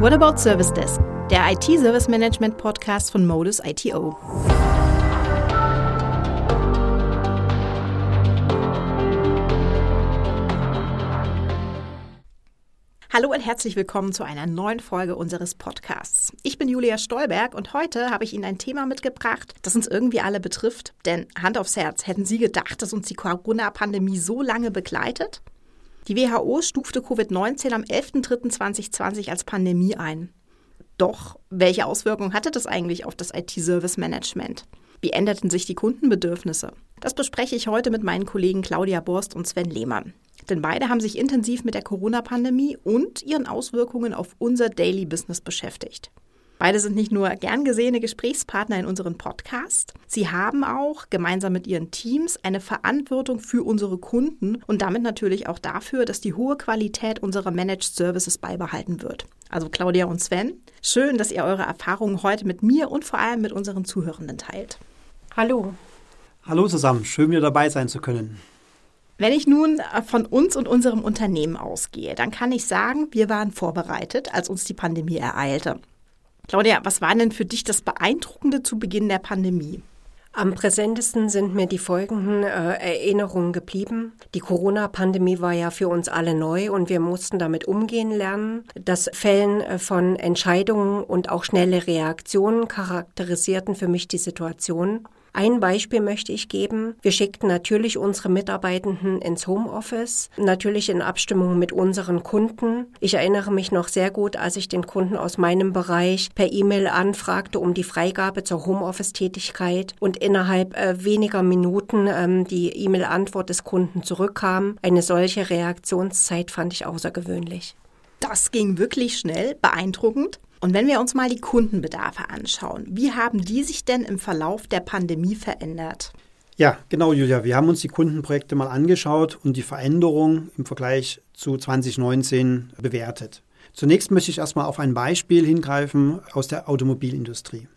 What About Service Desk, der IT-Service Management Podcast von Modus ITO. Hallo und herzlich willkommen zu einer neuen Folge unseres Podcasts. Ich bin Julia Stolberg und heute habe ich Ihnen ein Thema mitgebracht, das uns irgendwie alle betrifft. Denn Hand aufs Herz, hätten Sie gedacht, dass uns die Corona-Pandemie so lange begleitet? Die WHO stufte Covid-19 am 11.03.2020 als Pandemie ein. Doch welche Auswirkungen hatte das eigentlich auf das IT-Service-Management? Wie änderten sich die Kundenbedürfnisse? Das bespreche ich heute mit meinen Kollegen Claudia Borst und Sven Lehmann. Denn beide haben sich intensiv mit der Corona-Pandemie und ihren Auswirkungen auf unser Daily Business beschäftigt. Beide sind nicht nur gern gesehene Gesprächspartner in unserem Podcast, sie haben auch gemeinsam mit ihren Teams eine Verantwortung für unsere Kunden und damit natürlich auch dafür, dass die hohe Qualität unserer Managed Services beibehalten wird. Also Claudia und Sven, schön, dass ihr eure Erfahrungen heute mit mir und vor allem mit unseren Zuhörenden teilt. Hallo. Hallo zusammen, schön wieder dabei sein zu können. Wenn ich nun von uns und unserem Unternehmen ausgehe, dann kann ich sagen, wir waren vorbereitet, als uns die Pandemie ereilte. Claudia, was war denn für dich das Beeindruckende zu Beginn der Pandemie? Am präsentesten sind mir die folgenden äh, Erinnerungen geblieben. Die Corona-Pandemie war ja für uns alle neu und wir mussten damit umgehen lernen. Das Fällen äh, von Entscheidungen und auch schnelle Reaktionen charakterisierten für mich die Situation. Ein Beispiel möchte ich geben. Wir schickten natürlich unsere Mitarbeitenden ins Homeoffice, natürlich in Abstimmung mit unseren Kunden. Ich erinnere mich noch sehr gut, als ich den Kunden aus meinem Bereich per E-Mail anfragte um die Freigabe zur Homeoffice-Tätigkeit und innerhalb äh, weniger Minuten ähm, die E-Mail-Antwort des Kunden zurückkam. Eine solche Reaktionszeit fand ich außergewöhnlich. Das ging wirklich schnell, beeindruckend. Und wenn wir uns mal die Kundenbedarfe anschauen, wie haben die sich denn im Verlauf der Pandemie verändert? Ja, genau, Julia. Wir haben uns die Kundenprojekte mal angeschaut und die Veränderung im Vergleich zu 2019 bewertet. Zunächst möchte ich erstmal auf ein Beispiel hingreifen aus der Automobilindustrie.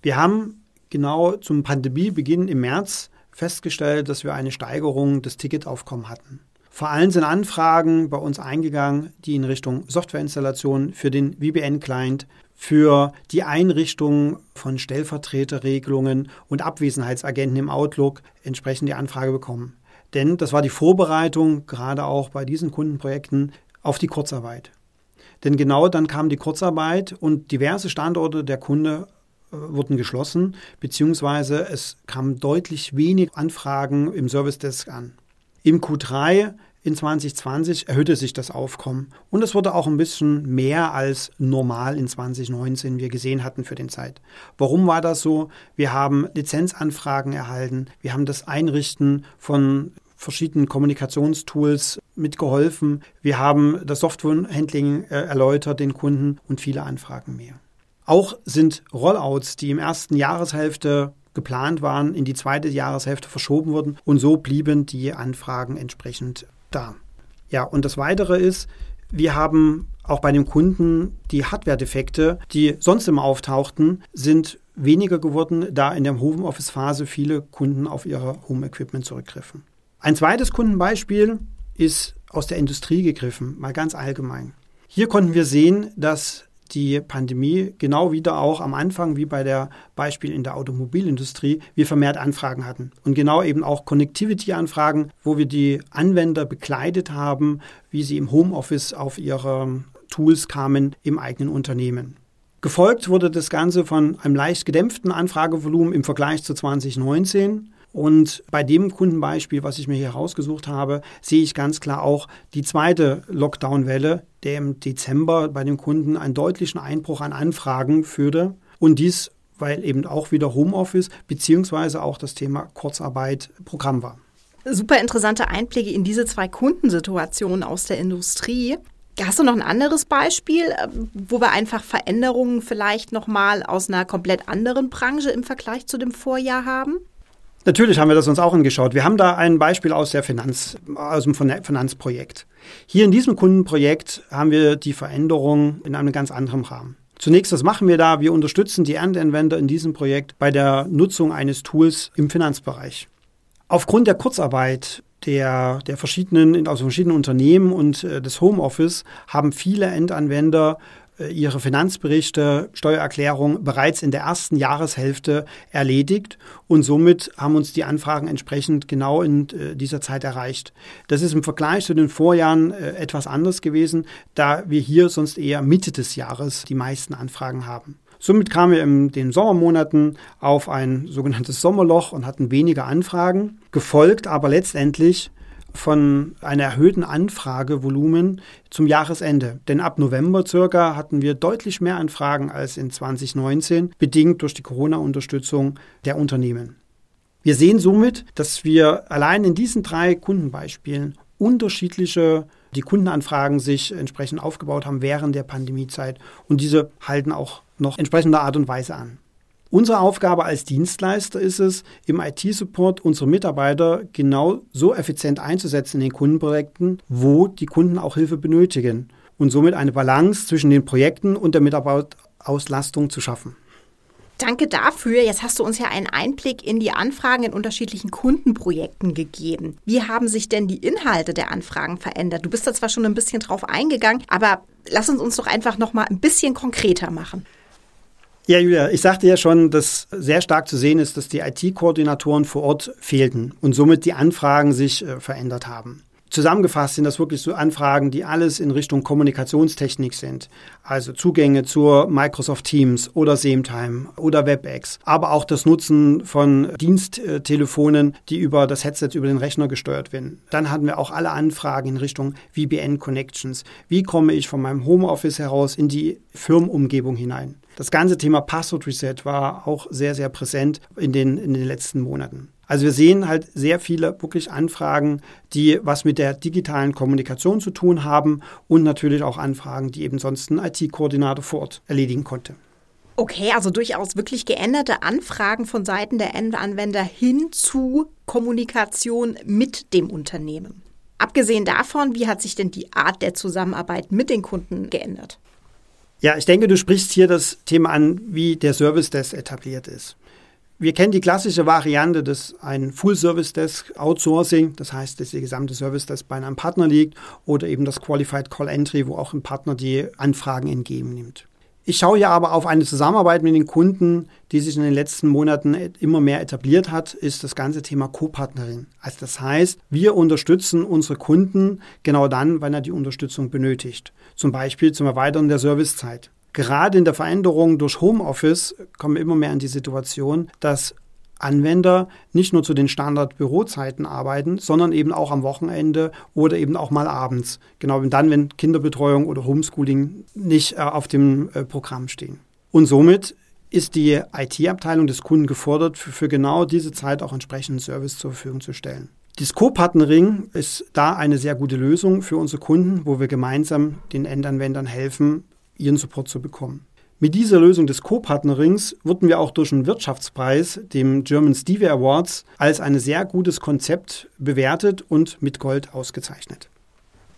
Wir haben genau zum Pandemiebeginn im März festgestellt, dass wir eine Steigerung des Ticketaufkommens hatten. Vor allem sind Anfragen bei uns eingegangen, die in Richtung Softwareinstallation für den VBN-Client, für die Einrichtung von Stellvertreterregelungen und Abwesenheitsagenten im Outlook entsprechend die Anfrage bekommen. Denn das war die Vorbereitung, gerade auch bei diesen Kundenprojekten, auf die Kurzarbeit. Denn genau dann kam die Kurzarbeit und diverse Standorte der Kunde äh, wurden geschlossen, beziehungsweise es kamen deutlich wenig Anfragen im Service Desk an. Im Q3 in 2020 erhöhte sich das Aufkommen und es wurde auch ein bisschen mehr als normal in 2019 wir gesehen hatten für den Zeit. Warum war das so? Wir haben Lizenzanfragen erhalten, wir haben das Einrichten von verschiedenen Kommunikationstools mitgeholfen, wir haben das Softwarehandling äh, erläutert den Kunden und viele Anfragen mehr. Auch sind Rollouts, die im ersten Jahreshälfte geplant waren, in die zweite Jahreshälfte verschoben wurden und so blieben die Anfragen entsprechend da. Ja, und das Weitere ist, wir haben auch bei dem Kunden die Hardware-Defekte, die sonst immer auftauchten, sind weniger geworden, da in der Homeoffice-Phase viele Kunden auf ihre Home-Equipment zurückgriffen. Ein zweites Kundenbeispiel ist aus der Industrie gegriffen, mal ganz allgemein. Hier konnten wir sehen, dass die Pandemie genau wieder auch am Anfang, wie bei der Beispiel in der Automobilindustrie, wir vermehrt Anfragen hatten. Und genau eben auch Connectivity-Anfragen, wo wir die Anwender begleitet haben, wie sie im Homeoffice auf ihre Tools kamen im eigenen Unternehmen. Gefolgt wurde das Ganze von einem leicht gedämpften Anfragevolumen im Vergleich zu 2019 und bei dem Kundenbeispiel, was ich mir hier rausgesucht habe, sehe ich ganz klar auch die zweite Lockdown-Welle, der im Dezember bei dem Kunden einen deutlichen Einbruch an Anfragen führte. Und dies, weil eben auch wieder Homeoffice beziehungsweise auch das Thema Kurzarbeit Programm war. Super interessante Einblicke in diese zwei Kundensituationen aus der Industrie. Hast du noch ein anderes Beispiel, wo wir einfach Veränderungen vielleicht nochmal aus einer komplett anderen Branche im Vergleich zu dem Vorjahr haben? Natürlich haben wir das uns auch angeschaut. Wir haben da ein Beispiel aus der Finanz, aus dem Finanzprojekt. Hier in diesem Kundenprojekt haben wir die Veränderung in einem ganz anderen Rahmen. Zunächst, was machen wir da? Wir unterstützen die Endanwender in diesem Projekt bei der Nutzung eines Tools im Finanzbereich. Aufgrund der Kurzarbeit der, der verschiedenen, also verschiedenen Unternehmen und äh, des Homeoffice haben viele Endanwender ihre Finanzberichte, Steuererklärung bereits in der ersten Jahreshälfte erledigt und somit haben uns die Anfragen entsprechend genau in äh, dieser Zeit erreicht. Das ist im Vergleich zu den Vorjahren äh, etwas anders gewesen, da wir hier sonst eher Mitte des Jahres die meisten Anfragen haben. Somit kamen wir in den Sommermonaten auf ein sogenanntes Sommerloch und hatten weniger Anfragen, gefolgt aber letztendlich von einem erhöhten Anfragevolumen zum Jahresende. Denn ab November circa hatten wir deutlich mehr Anfragen als in 2019, bedingt durch die Corona-Unterstützung der Unternehmen. Wir sehen somit, dass wir allein in diesen drei Kundenbeispielen unterschiedliche die Kundenanfragen sich entsprechend aufgebaut haben während der Pandemiezeit und diese halten auch noch entsprechender Art und Weise an. Unsere Aufgabe als Dienstleister ist es, im IT-Support unsere Mitarbeiter genau so effizient einzusetzen in den Kundenprojekten, wo die Kunden auch Hilfe benötigen und somit eine Balance zwischen den Projekten und der Mitarbeiterauslastung zu schaffen. Danke dafür. Jetzt hast du uns ja einen Einblick in die Anfragen in unterschiedlichen Kundenprojekten gegeben. Wie haben sich denn die Inhalte der Anfragen verändert? Du bist da zwar schon ein bisschen drauf eingegangen, aber lass uns uns doch einfach noch mal ein bisschen konkreter machen. Ja, Julia, ich sagte ja schon, dass sehr stark zu sehen ist, dass die IT-Koordinatoren vor Ort fehlten und somit die Anfragen sich äh, verändert haben. Zusammengefasst sind das wirklich so Anfragen, die alles in Richtung Kommunikationstechnik sind. Also Zugänge zur Microsoft Teams oder Sametime oder WebEx. Aber auch das Nutzen von Diensttelefonen, die über das Headset über den Rechner gesteuert werden. Dann hatten wir auch alle Anfragen in Richtung VPN Connections. Wie komme ich von meinem Homeoffice heraus in die Firmenumgebung hinein? Das ganze Thema Password Reset war auch sehr, sehr präsent in den, in den letzten Monaten. Also wir sehen halt sehr viele wirklich Anfragen, die was mit der digitalen Kommunikation zu tun haben und natürlich auch Anfragen, die eben sonst ein IT-Koordinator vor Ort erledigen konnte. Okay, also durchaus wirklich geänderte Anfragen von Seiten der Endanwender hin zu Kommunikation mit dem Unternehmen. Abgesehen davon, wie hat sich denn die Art der Zusammenarbeit mit den Kunden geändert? Ja, ich denke, du sprichst hier das Thema an, wie der Service Desk etabliert ist. Wir kennen die klassische Variante des ein Full Service Desk Outsourcing, das heißt, dass der gesamte Service Desk bei einem Partner liegt oder eben das Qualified Call Entry, wo auch ein Partner die Anfragen entgegennimmt. Ich schaue ja aber auf eine Zusammenarbeit mit den Kunden, die sich in den letzten Monaten immer mehr etabliert hat, ist das ganze Thema Co-Partnerin. Also das heißt, wir unterstützen unsere Kunden genau dann, wenn er die Unterstützung benötigt. Zum Beispiel zum Erweitern der Servicezeit. Gerade in der Veränderung durch Homeoffice kommen wir immer mehr in die Situation, dass Anwender nicht nur zu den Standard-Bürozeiten arbeiten, sondern eben auch am Wochenende oder eben auch mal abends. Genau dann, wenn Kinderbetreuung oder Homeschooling nicht äh, auf dem äh, Programm stehen. Und somit ist die IT-Abteilung des Kunden gefordert, für, für genau diese Zeit auch entsprechenden Service zur Verfügung zu stellen. Das Co-Partnering ist da eine sehr gute Lösung für unsere Kunden, wo wir gemeinsam den Endanwendern helfen, ihren Support zu bekommen. Mit dieser Lösung des Co-Partnerings wurden wir auch durch einen Wirtschaftspreis, dem German Stevie Awards, als ein sehr gutes Konzept bewertet und mit Gold ausgezeichnet.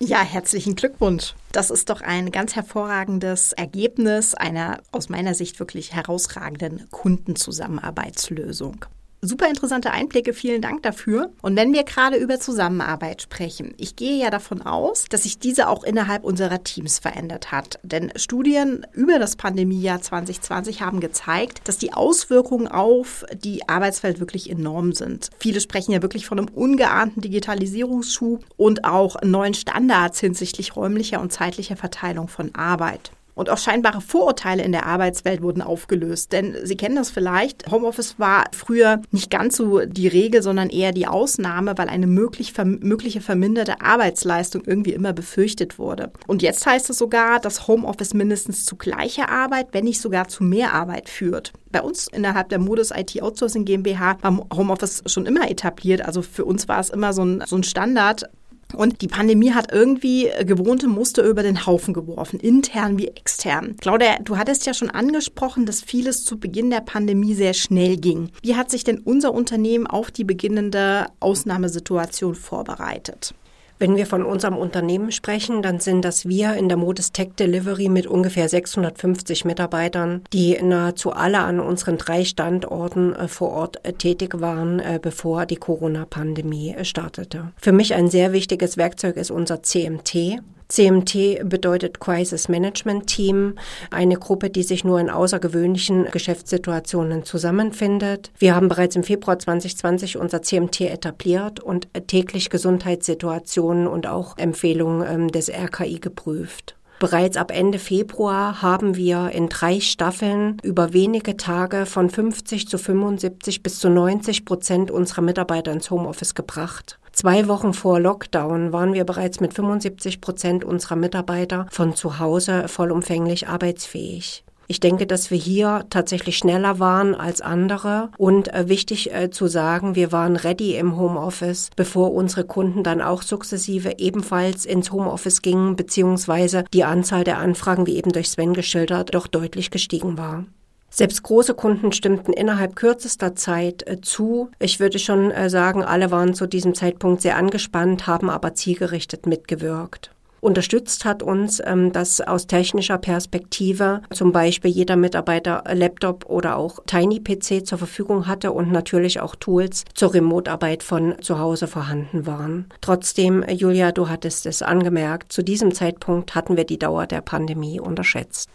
Ja, herzlichen Glückwunsch. Das ist doch ein ganz hervorragendes Ergebnis einer aus meiner Sicht wirklich herausragenden Kundenzusammenarbeitslösung. Super interessante Einblicke, vielen Dank dafür. Und wenn wir gerade über Zusammenarbeit sprechen, ich gehe ja davon aus, dass sich diese auch innerhalb unserer Teams verändert hat. Denn Studien über das Pandemiejahr 2020 haben gezeigt, dass die Auswirkungen auf die Arbeitswelt wirklich enorm sind. Viele sprechen ja wirklich von einem ungeahnten Digitalisierungsschub und auch neuen Standards hinsichtlich räumlicher und zeitlicher Verteilung von Arbeit. Und auch scheinbare Vorurteile in der Arbeitswelt wurden aufgelöst. Denn Sie kennen das vielleicht, Homeoffice war früher nicht ganz so die Regel, sondern eher die Ausnahme, weil eine möglich, mögliche verminderte Arbeitsleistung irgendwie immer befürchtet wurde. Und jetzt heißt es sogar, dass Homeoffice mindestens zu gleicher Arbeit, wenn nicht sogar zu mehr Arbeit führt. Bei uns innerhalb der Modus IT Outsourcing GmbH war Homeoffice schon immer etabliert. Also für uns war es immer so ein, so ein Standard. Und die Pandemie hat irgendwie gewohnte Muster über den Haufen geworfen, intern wie extern. Claudia, du hattest ja schon angesprochen, dass vieles zu Beginn der Pandemie sehr schnell ging. Wie hat sich denn unser Unternehmen auf die beginnende Ausnahmesituation vorbereitet? Wenn wir von unserem Unternehmen sprechen, dann sind das wir in der Modus Tech Delivery mit ungefähr 650 Mitarbeitern, die nahezu alle an unseren drei Standorten äh, vor Ort äh, tätig waren, äh, bevor die Corona-Pandemie startete. Für mich ein sehr wichtiges Werkzeug ist unser CMT. CMT bedeutet Crisis Management Team, eine Gruppe, die sich nur in außergewöhnlichen Geschäftssituationen zusammenfindet. Wir haben bereits im Februar 2020 unser CMT etabliert und täglich Gesundheitssituationen und auch Empfehlungen ähm, des RKI geprüft. Bereits ab Ende Februar haben wir in drei Staffeln über wenige Tage von 50 zu 75 bis zu 90 Prozent unserer Mitarbeiter ins Homeoffice gebracht. Zwei Wochen vor Lockdown waren wir bereits mit 75 Prozent unserer Mitarbeiter von zu Hause vollumfänglich arbeitsfähig. Ich denke, dass wir hier tatsächlich schneller waren als andere und äh, wichtig äh, zu sagen, wir waren ready im Homeoffice, bevor unsere Kunden dann auch sukzessive ebenfalls ins Homeoffice gingen, beziehungsweise die Anzahl der Anfragen, wie eben durch Sven geschildert, doch deutlich gestiegen war. Selbst große Kunden stimmten innerhalb kürzester Zeit äh, zu. Ich würde schon äh, sagen, alle waren zu diesem Zeitpunkt sehr angespannt, haben aber zielgerichtet mitgewirkt. Unterstützt hat uns, ähm, dass aus technischer Perspektive zum Beispiel jeder Mitarbeiter Laptop oder auch Tiny PC zur Verfügung hatte und natürlich auch Tools zur Remote-Arbeit von zu Hause vorhanden waren. Trotzdem, Julia, du hattest es angemerkt, zu diesem Zeitpunkt hatten wir die Dauer der Pandemie unterschätzt.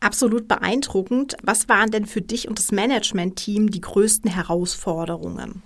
Absolut beeindruckend. Was waren denn für dich und das Management-Team die größten Herausforderungen?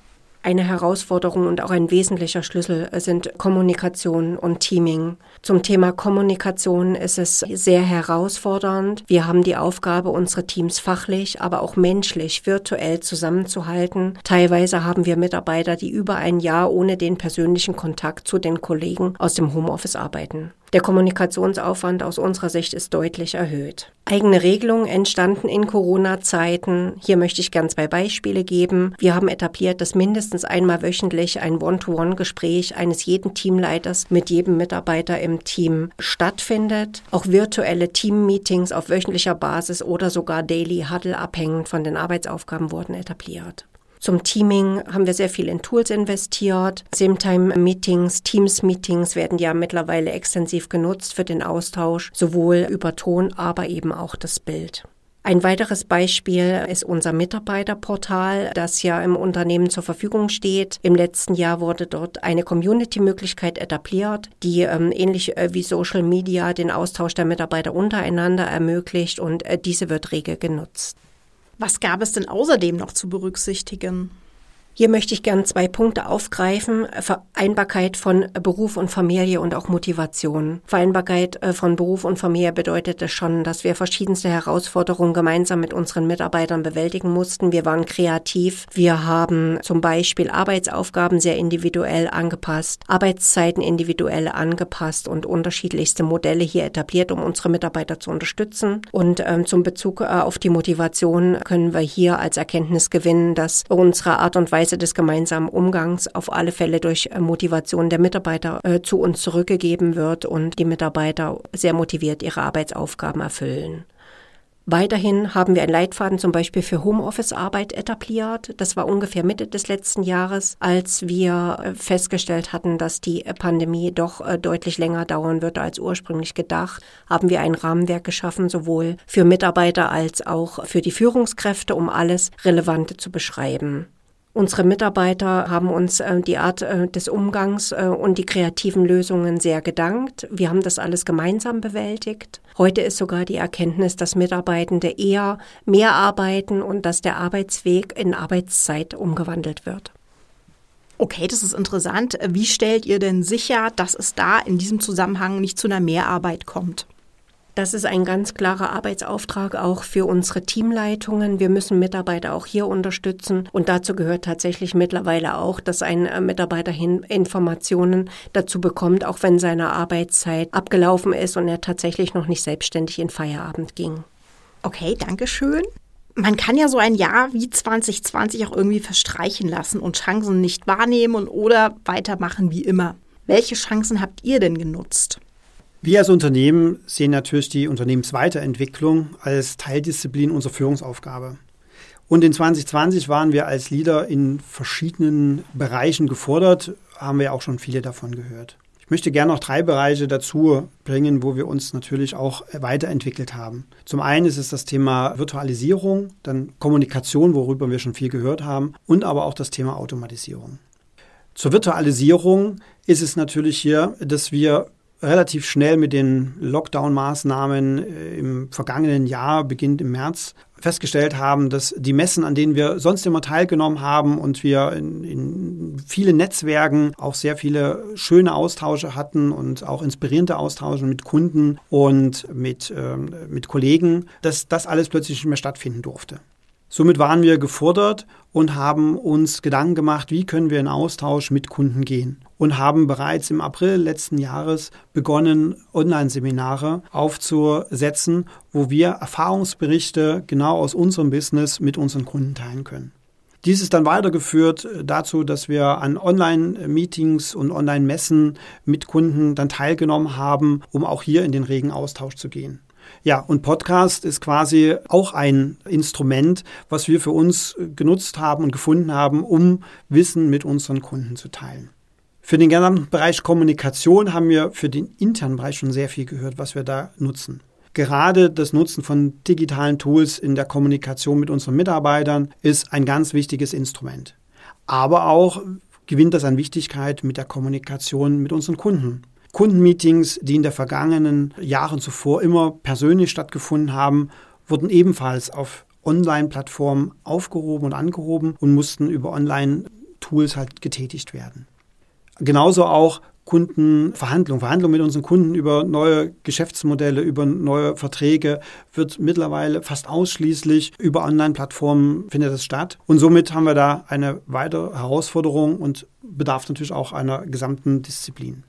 Eine Herausforderung und auch ein wesentlicher Schlüssel sind Kommunikation und Teaming. Zum Thema Kommunikation ist es sehr herausfordernd. Wir haben die Aufgabe, unsere Teams fachlich, aber auch menschlich, virtuell zusammenzuhalten. Teilweise haben wir Mitarbeiter, die über ein Jahr ohne den persönlichen Kontakt zu den Kollegen aus dem Homeoffice arbeiten. Der Kommunikationsaufwand aus unserer Sicht ist deutlich erhöht. Eigene Regelungen entstanden in Corona-Zeiten. Hier möchte ich gern zwei Beispiele geben. Wir haben etabliert, dass mindestens einmal wöchentlich ein One-to-One-Gespräch eines jeden Teamleiters mit jedem Mitarbeiter im Team stattfindet. Auch virtuelle Team-Meetings auf wöchentlicher Basis oder sogar Daily Huddle abhängend von den Arbeitsaufgaben wurden etabliert. Zum Teaming haben wir sehr viel in Tools investiert. Same-Time-Meetings, Teams-Meetings werden ja mittlerweile extensiv genutzt für den Austausch, sowohl über Ton, aber eben auch das Bild. Ein weiteres Beispiel ist unser Mitarbeiterportal, das ja im Unternehmen zur Verfügung steht. Im letzten Jahr wurde dort eine Community-Möglichkeit etabliert, die ähm, ähnlich äh, wie Social Media den Austausch der Mitarbeiter untereinander ermöglicht und äh, diese wird rege genutzt. Was gab es denn außerdem noch zu berücksichtigen? Hier möchte ich gerne zwei Punkte aufgreifen. Vereinbarkeit von Beruf und Familie und auch Motivation. Vereinbarkeit äh, von Beruf und Familie bedeutete schon, dass wir verschiedenste Herausforderungen gemeinsam mit unseren Mitarbeitern bewältigen mussten. Wir waren kreativ. Wir haben zum Beispiel Arbeitsaufgaben sehr individuell angepasst, Arbeitszeiten individuell angepasst und unterschiedlichste Modelle hier etabliert, um unsere Mitarbeiter zu unterstützen. Und ähm, zum Bezug äh, auf die Motivation können wir hier als Erkenntnis gewinnen, dass unsere Art und Weise Weise des gemeinsamen Umgangs auf alle Fälle durch äh, Motivation der Mitarbeiter äh, zu uns zurückgegeben wird und die Mitarbeiter sehr motiviert ihre Arbeitsaufgaben erfüllen. Weiterhin haben wir einen Leitfaden zum Beispiel für Homeoffice-Arbeit etabliert. Das war ungefähr Mitte des letzten Jahres, als wir äh, festgestellt hatten, dass die Pandemie doch deutlich länger dauern würde als ursprünglich gedacht. Haben wir ein Rahmenwerk geschaffen, sowohl für Mitarbeiter als auch für die Führungskräfte, um alles Relevante zu beschreiben. Unsere Mitarbeiter haben uns äh, die Art äh, des Umgangs äh, und die kreativen Lösungen sehr gedankt. Wir haben das alles gemeinsam bewältigt. Heute ist sogar die Erkenntnis, dass Mitarbeitende eher mehr arbeiten und dass der Arbeitsweg in Arbeitszeit umgewandelt wird. Okay, das ist interessant. Wie stellt ihr denn sicher, dass es da in diesem Zusammenhang nicht zu einer Mehrarbeit kommt? Das ist ein ganz klarer Arbeitsauftrag auch für unsere Teamleitungen. Wir müssen Mitarbeiter auch hier unterstützen. Und dazu gehört tatsächlich mittlerweile auch, dass ein äh, Mitarbeiter Informationen dazu bekommt, auch wenn seine Arbeitszeit abgelaufen ist und er tatsächlich noch nicht selbstständig in Feierabend ging. Okay, danke schön. Man kann ja so ein Jahr wie 2020 auch irgendwie verstreichen lassen und Chancen nicht wahrnehmen oder weitermachen wie immer. Welche Chancen habt ihr denn genutzt? Wir als Unternehmen sehen natürlich die Unternehmensweiterentwicklung als Teildisziplin unserer Führungsaufgabe. Und in 2020 waren wir als Leader in verschiedenen Bereichen gefordert, haben wir auch schon viele davon gehört. Ich möchte gerne noch drei Bereiche dazu bringen, wo wir uns natürlich auch weiterentwickelt haben. Zum einen ist es das Thema Virtualisierung, dann Kommunikation, worüber wir schon viel gehört haben, und aber auch das Thema Automatisierung. Zur Virtualisierung ist es natürlich hier, dass wir relativ schnell mit den Lockdown-Maßnahmen äh, im vergangenen Jahr, beginnt im März, festgestellt haben, dass die Messen, an denen wir sonst immer teilgenommen haben und wir in, in vielen Netzwerken auch sehr viele schöne Austausche hatten und auch inspirierende Austausche mit Kunden und mit, ähm, mit Kollegen, dass das alles plötzlich nicht mehr stattfinden durfte. Somit waren wir gefordert und haben uns Gedanken gemacht, wie können wir in Austausch mit Kunden gehen und haben bereits im April letzten Jahres begonnen, Online-Seminare aufzusetzen, wo wir Erfahrungsberichte genau aus unserem Business mit unseren Kunden teilen können. Dies ist dann weitergeführt dazu, dass wir an Online-Meetings und Online-Messen mit Kunden dann teilgenommen haben, um auch hier in den regen Austausch zu gehen. Ja, und Podcast ist quasi auch ein Instrument, was wir für uns genutzt haben und gefunden haben, um Wissen mit unseren Kunden zu teilen. Für den gesamten Bereich Kommunikation haben wir für den internen Bereich schon sehr viel gehört, was wir da nutzen. Gerade das Nutzen von digitalen Tools in der Kommunikation mit unseren Mitarbeitern ist ein ganz wichtiges Instrument. Aber auch gewinnt das an Wichtigkeit mit der Kommunikation mit unseren Kunden. Kundenmeetings, die in den vergangenen Jahren zuvor immer persönlich stattgefunden haben, wurden ebenfalls auf Online-Plattformen aufgehoben und angehoben und mussten über Online-Tools halt getätigt werden. Genauso auch Kundenverhandlungen, Verhandlungen mit unseren Kunden über neue Geschäftsmodelle, über neue Verträge wird mittlerweile fast ausschließlich über Online-Plattformen findet es statt. Und somit haben wir da eine weitere Herausforderung und bedarf natürlich auch einer gesamten Disziplin.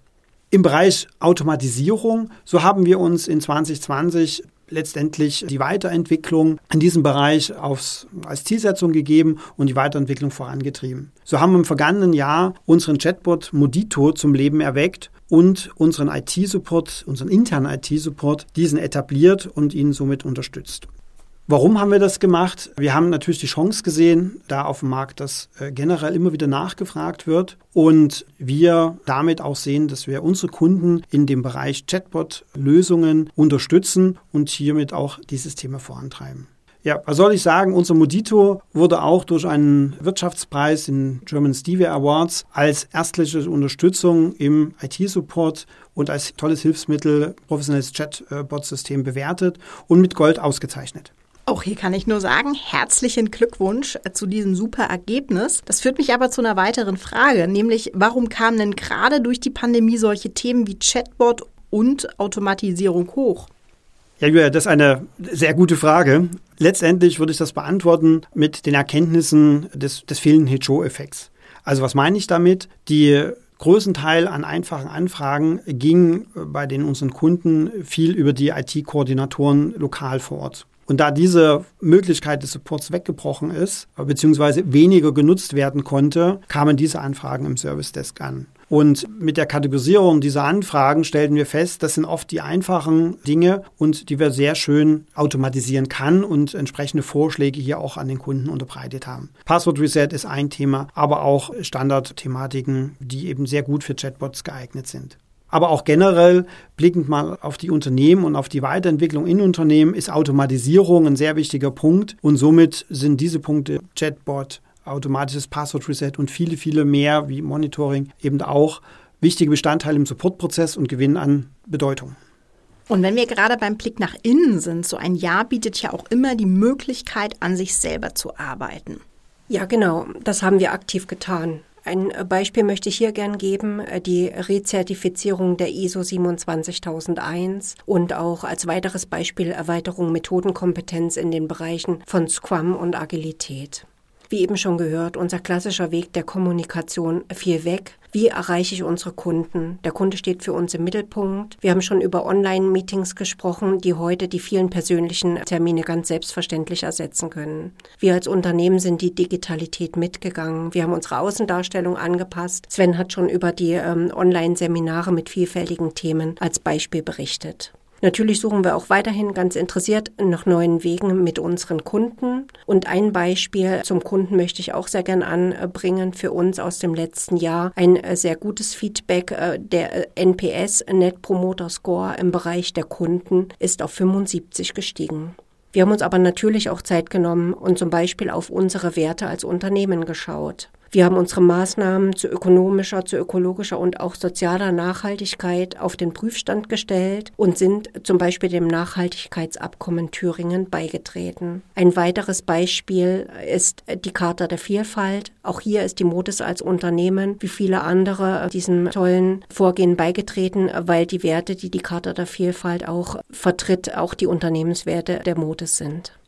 Im Bereich Automatisierung, so haben wir uns in 2020 letztendlich die Weiterentwicklung in diesem Bereich aufs, als Zielsetzung gegeben und die Weiterentwicklung vorangetrieben. So haben wir im vergangenen Jahr unseren Chatbot Modito zum Leben erweckt und unseren IT-Support, unseren internen IT-Support, diesen etabliert und ihn somit unterstützt. Warum haben wir das gemacht? Wir haben natürlich die Chance gesehen, da auf dem Markt das äh, generell immer wieder nachgefragt wird und wir damit auch sehen, dass wir unsere Kunden in dem Bereich Chatbot-Lösungen unterstützen und hiermit auch dieses Thema vorantreiben. Ja, was soll ich sagen? Unser Modito wurde auch durch einen Wirtschaftspreis in German Stevie Awards als erstliche Unterstützung im IT-Support und als tolles Hilfsmittel professionelles Chatbot-System bewertet und mit Gold ausgezeichnet. Auch hier kann ich nur sagen, herzlichen Glückwunsch zu diesem super Ergebnis. Das führt mich aber zu einer weiteren Frage, nämlich warum kamen denn gerade durch die Pandemie solche Themen wie Chatbot und Automatisierung hoch? Ja, Julia, das ist eine sehr gute Frage. Letztendlich würde ich das beantworten mit den Erkenntnissen des, des fehlenden Hitcho-Effekts. Also was meine ich damit? Die größten Teil an einfachen Anfragen ging bei den unseren Kunden viel über die IT-Koordinatoren lokal vor Ort. Und da diese Möglichkeit des Supports weggebrochen ist, beziehungsweise weniger genutzt werden konnte, kamen diese Anfragen im Service Desk an. Und mit der Kategorisierung dieser Anfragen stellten wir fest, das sind oft die einfachen Dinge und die wir sehr schön automatisieren kann und entsprechende Vorschläge hier auch an den Kunden unterbreitet haben. Password Reset ist ein Thema, aber auch Standardthematiken, die eben sehr gut für Chatbots geeignet sind. Aber auch generell, blickend mal auf die Unternehmen und auf die Weiterentwicklung in Unternehmen, ist Automatisierung ein sehr wichtiger Punkt. Und somit sind diese Punkte Chatbot, automatisches Passwort-Reset und viele, viele mehr wie Monitoring eben auch wichtige Bestandteile im Supportprozess und gewinnen an Bedeutung. Und wenn wir gerade beim Blick nach innen sind, so ein Jahr bietet ja auch immer die Möglichkeit, an sich selber zu arbeiten. Ja, genau. Das haben wir aktiv getan. Ein Beispiel möchte ich hier gern geben, äh, die Rezertifizierung der ISO 27001 und auch als weiteres Beispiel Erweiterung Methodenkompetenz in den Bereichen von Scrum und Agilität. Wie eben schon gehört, unser klassischer Weg der Kommunikation fiel weg. Wie erreiche ich unsere Kunden? Der Kunde steht für uns im Mittelpunkt. Wir haben schon über Online-Meetings gesprochen, die heute die vielen persönlichen Termine ganz selbstverständlich ersetzen können. Wir als Unternehmen sind die Digitalität mitgegangen. Wir haben unsere Außendarstellung angepasst. Sven hat schon über die ähm, Online-Seminare mit vielfältigen Themen als Beispiel berichtet. Natürlich suchen wir auch weiterhin ganz interessiert nach neuen Wegen mit unseren Kunden. Und ein Beispiel zum Kunden möchte ich auch sehr gern anbringen für uns aus dem letzten Jahr. Ein äh, sehr gutes Feedback. Äh, der äh, NPS, Net Promoter Score im Bereich der Kunden, ist auf 75 gestiegen. Wir haben uns aber natürlich auch Zeit genommen und zum Beispiel auf unsere Werte als Unternehmen geschaut. Wir haben unsere Maßnahmen zu ökonomischer, zu ökologischer und auch sozialer Nachhaltigkeit auf den Prüfstand gestellt und sind zum Beispiel dem Nachhaltigkeitsabkommen Thüringen beigetreten. Ein weiteres Beispiel ist die Charta der Vielfalt. Auch hier ist die Modis als Unternehmen wie viele andere diesem tollen Vorgehen beigetreten, weil die Werte, die die Charta der Vielfalt auch vertritt, auch die Unternehmenswerte der Modis sind.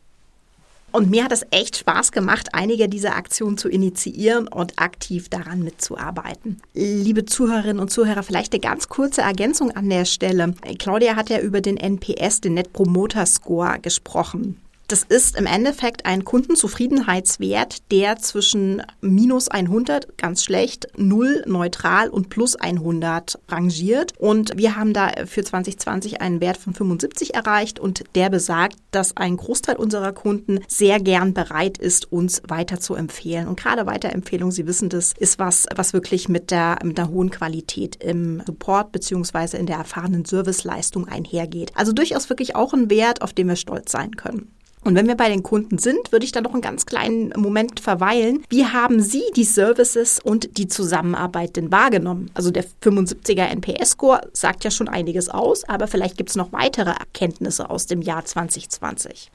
Und mir hat es echt Spaß gemacht, einige dieser Aktionen zu initiieren und aktiv daran mitzuarbeiten. Liebe Zuhörerinnen und Zuhörer, vielleicht eine ganz kurze Ergänzung an der Stelle. Claudia hat ja über den NPS, den Net Promoter Score, gesprochen. Das ist im Endeffekt ein Kundenzufriedenheitswert, der zwischen minus 100, ganz schlecht, 0, neutral und plus 100 rangiert. Und wir haben da für 2020 einen Wert von 75 erreicht und der besagt, dass ein Großteil unserer Kunden sehr gern bereit ist, uns weiter zu empfehlen. Und gerade Weiterempfehlung, Sie wissen das, ist was, was wirklich mit der, mit der hohen Qualität im Support beziehungsweise in der erfahrenen Serviceleistung einhergeht. Also durchaus wirklich auch ein Wert, auf den wir stolz sein können. Und wenn wir bei den Kunden sind, würde ich da noch einen ganz kleinen Moment verweilen. Wie haben Sie die Services und die Zusammenarbeit denn wahrgenommen? Also der 75er NPS-Score sagt ja schon einiges aus, aber vielleicht gibt es noch weitere Erkenntnisse aus dem Jahr 2020.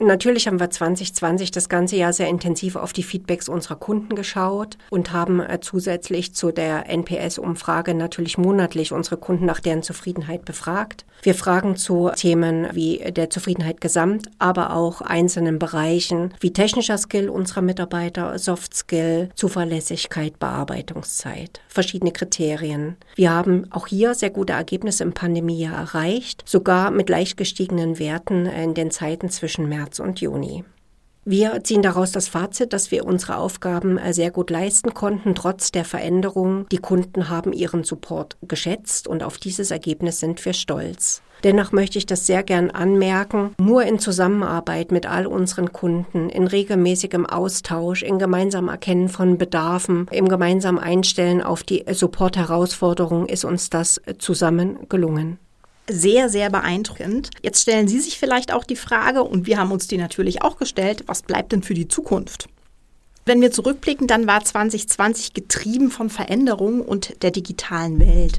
Natürlich haben wir 2020 das ganze Jahr sehr intensiv auf die Feedbacks unserer Kunden geschaut und haben äh, zusätzlich zu der NPS-Umfrage natürlich monatlich unsere Kunden nach deren Zufriedenheit befragt. Wir fragen zu Themen wie der Zufriedenheit gesamt, aber auch einzelnen Bereichen wie technischer Skill unserer Mitarbeiter, Soft Skill, Zuverlässigkeit, Bearbeitungszeit, verschiedene Kriterien. Wir haben auch hier sehr gute Ergebnisse im Pandemiejahr erreicht, sogar mit leicht gestiegenen Werten in den Zeiten zwischen März März und Juni. Wir ziehen daraus das Fazit, dass wir unsere Aufgaben äh, sehr gut leisten konnten, trotz der Veränderungen. Die Kunden haben ihren Support geschätzt und auf dieses Ergebnis sind wir stolz. Dennoch möchte ich das sehr gern anmerken. Nur in Zusammenarbeit mit all unseren Kunden, in regelmäßigem Austausch, in gemeinsamem Erkennen von Bedarfen, im gemeinsamen Einstellen auf die Support-Herausforderungen ist uns das zusammen gelungen sehr, sehr beeindruckend. Jetzt stellen Sie sich vielleicht auch die Frage, und wir haben uns die natürlich auch gestellt, was bleibt denn für die Zukunft? Wenn wir zurückblicken, dann war 2020 getrieben von Veränderungen und der digitalen Welt.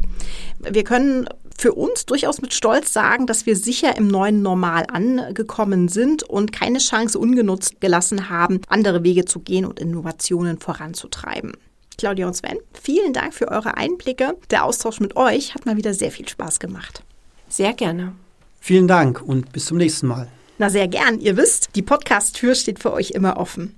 Wir können für uns durchaus mit Stolz sagen, dass wir sicher im neuen Normal angekommen sind und keine Chance ungenutzt gelassen haben, andere Wege zu gehen und Innovationen voranzutreiben. Claudia und Sven, vielen Dank für eure Einblicke. Der Austausch mit euch hat mal wieder sehr viel Spaß gemacht. Sehr gerne. Vielen Dank und bis zum nächsten Mal. Na, sehr gern. Ihr wisst, die Podcast-Tür steht für euch immer offen.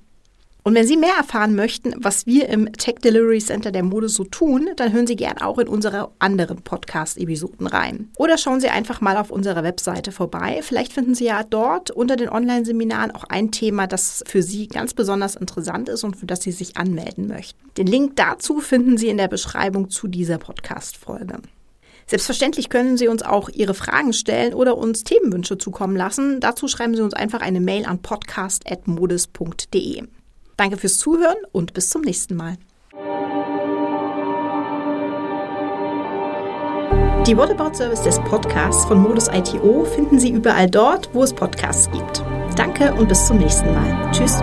Und wenn Sie mehr erfahren möchten, was wir im Tech Delivery Center der Mode so tun, dann hören Sie gern auch in unsere anderen Podcast-Episoden rein. Oder schauen Sie einfach mal auf unserer Webseite vorbei. Vielleicht finden Sie ja dort unter den Online-Seminaren auch ein Thema, das für Sie ganz besonders interessant ist und für das Sie sich anmelden möchten. Den Link dazu finden Sie in der Beschreibung zu dieser Podcast-Folge. Selbstverständlich können Sie uns auch Ihre Fragen stellen oder uns Themenwünsche zukommen lassen. Dazu schreiben Sie uns einfach eine Mail an podcast.modis.de. Danke fürs Zuhören und bis zum nächsten Mal. Die What About Service des Podcasts von Modus ITO finden Sie überall dort, wo es Podcasts gibt. Danke und bis zum nächsten Mal. Tschüss.